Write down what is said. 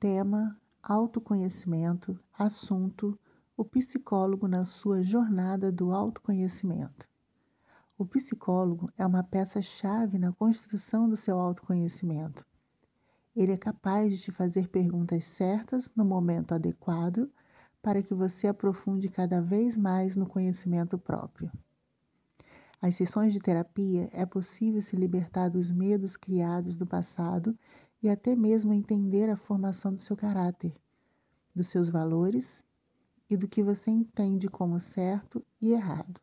tema autoconhecimento, assunto o psicólogo na sua jornada do autoconhecimento. O psicólogo é uma peça-chave na construção do seu autoconhecimento. Ele é capaz de te fazer perguntas certas no momento adequado para que você aprofunde cada vez mais no conhecimento próprio. As sessões de terapia é possível se libertar dos medos criados do passado e até mesmo entender a formação do seu caráter, dos seus valores e do que você entende como certo e errado.